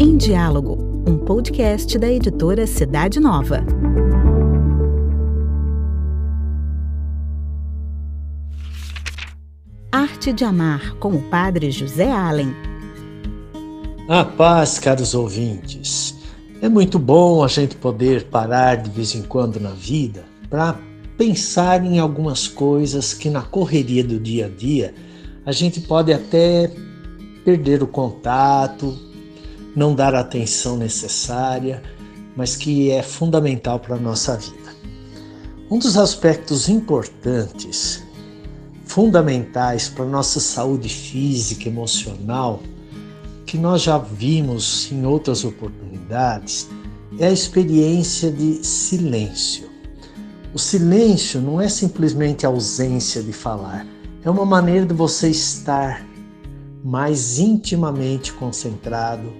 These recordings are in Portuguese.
Em Diálogo, um podcast da editora Cidade Nova. Arte de Amar, com o padre José Allen. A paz, caros ouvintes. É muito bom a gente poder parar de vez em quando na vida para pensar em algumas coisas que na correria do dia a dia a gente pode até perder o contato, não dar a atenção necessária, mas que é fundamental para a nossa vida. Um dos aspectos importantes, fundamentais para a nossa saúde física emocional, que nós já vimos em outras oportunidades, é a experiência de silêncio. O silêncio não é simplesmente ausência de falar, é uma maneira de você estar mais intimamente concentrado,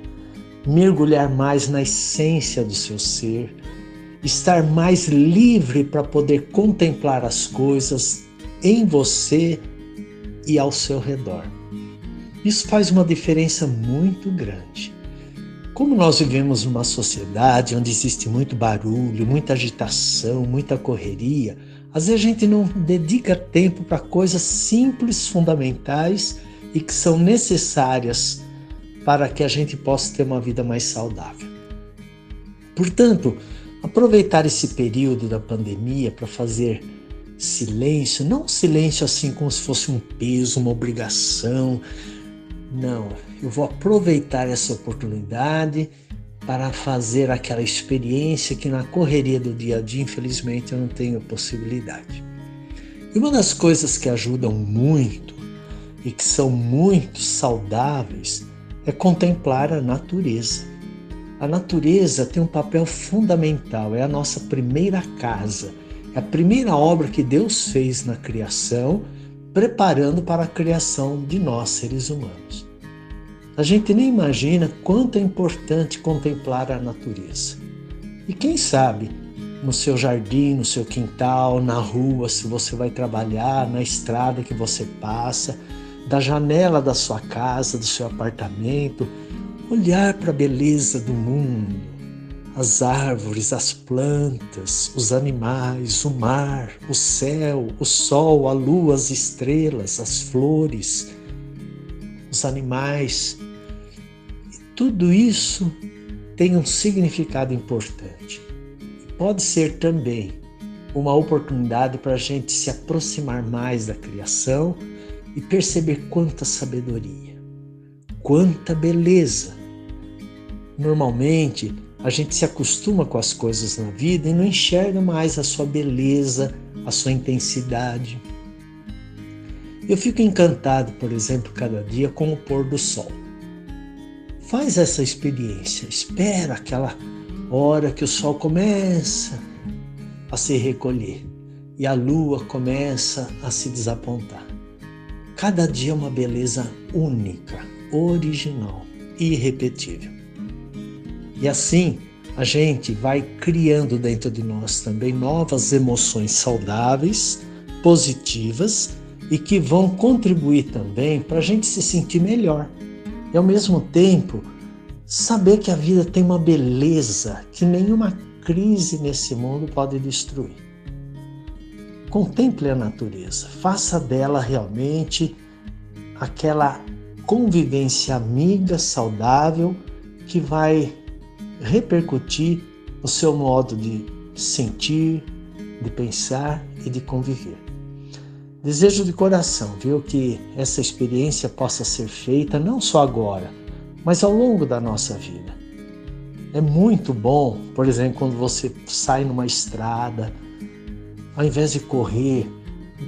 mergulhar mais na essência do seu ser, estar mais livre para poder contemplar as coisas em você e ao seu redor. Isso faz uma diferença muito grande. Como nós vivemos numa sociedade onde existe muito barulho, muita agitação, muita correria, às vezes a gente não dedica tempo para coisas simples, fundamentais e que são necessárias para que a gente possa ter uma vida mais saudável. Portanto, aproveitar esse período da pandemia para fazer silêncio, não silêncio assim como se fosse um peso, uma obrigação, não, eu vou aproveitar essa oportunidade para fazer aquela experiência que na correria do dia a dia, infelizmente, eu não tenho possibilidade. E uma das coisas que ajudam muito e que são muito saudáveis é contemplar a natureza. A natureza tem um papel fundamental, é a nossa primeira casa, é a primeira obra que Deus fez na criação preparando para a criação de nós, seres humanos. A gente nem imagina quanto é importante contemplar a natureza. E quem sabe, no seu jardim, no seu quintal, na rua, se você vai trabalhar, na estrada que você passa, da janela da sua casa, do seu apartamento, olhar para a beleza do mundo, as árvores, as plantas, os animais, o mar, o céu, o sol, a lua, as estrelas, as flores, os animais. Tudo isso tem um significado importante. Pode ser também uma oportunidade para a gente se aproximar mais da criação e perceber quanta sabedoria, quanta beleza. Normalmente, a gente se acostuma com as coisas na vida e não enxerga mais a sua beleza, a sua intensidade. Eu fico encantado, por exemplo, cada dia com o pôr do sol. Faz essa experiência, espera aquela hora que o sol começa a se recolher e a lua começa a se desapontar. Cada dia é uma beleza única, original, irrepetível. E assim a gente vai criando dentro de nós também novas emoções saudáveis, positivas e que vão contribuir também para a gente se sentir melhor. E ao mesmo tempo, saber que a vida tem uma beleza que nenhuma crise nesse mundo pode destruir. Contemple a natureza, faça dela realmente aquela convivência amiga, saudável, que vai repercutir no seu modo de sentir, de pensar e de conviver. Desejo de coração, viu, que essa experiência possa ser feita não só agora, mas ao longo da nossa vida. É muito bom, por exemplo, quando você sai numa estrada, ao invés de correr,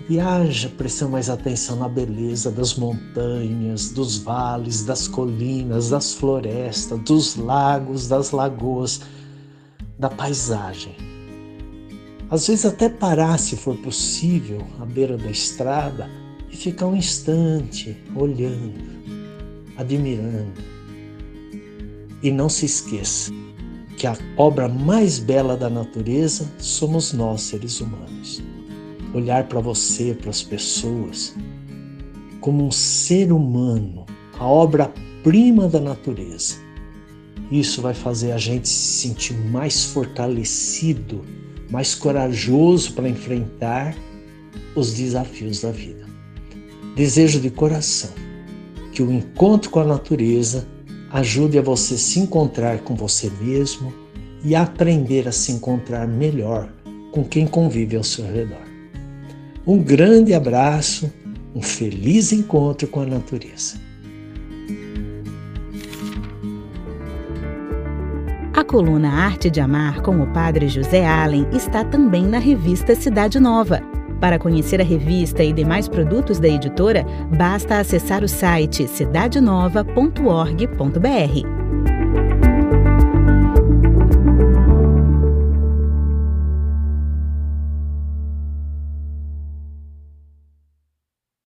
Viaja prestando mais atenção na beleza das montanhas, dos vales, das colinas, das florestas, dos lagos, das lagoas, da paisagem. Às vezes até parar, se for possível, à beira da estrada e ficar um instante olhando, admirando. E não se esqueça que a obra mais bela da natureza somos nós, seres humanos olhar para você, para as pessoas como um ser humano, a obra-prima da natureza. Isso vai fazer a gente se sentir mais fortalecido, mais corajoso para enfrentar os desafios da vida. Desejo de coração que o encontro com a natureza ajude a você se encontrar com você mesmo e aprender a se encontrar melhor com quem convive ao seu redor. Um grande abraço, um feliz encontro com a natureza. coluna Arte de Amar com o padre José Allen está também na revista Cidade Nova. Para conhecer a revista e demais produtos da editora, basta acessar o site cidadenova.org.br.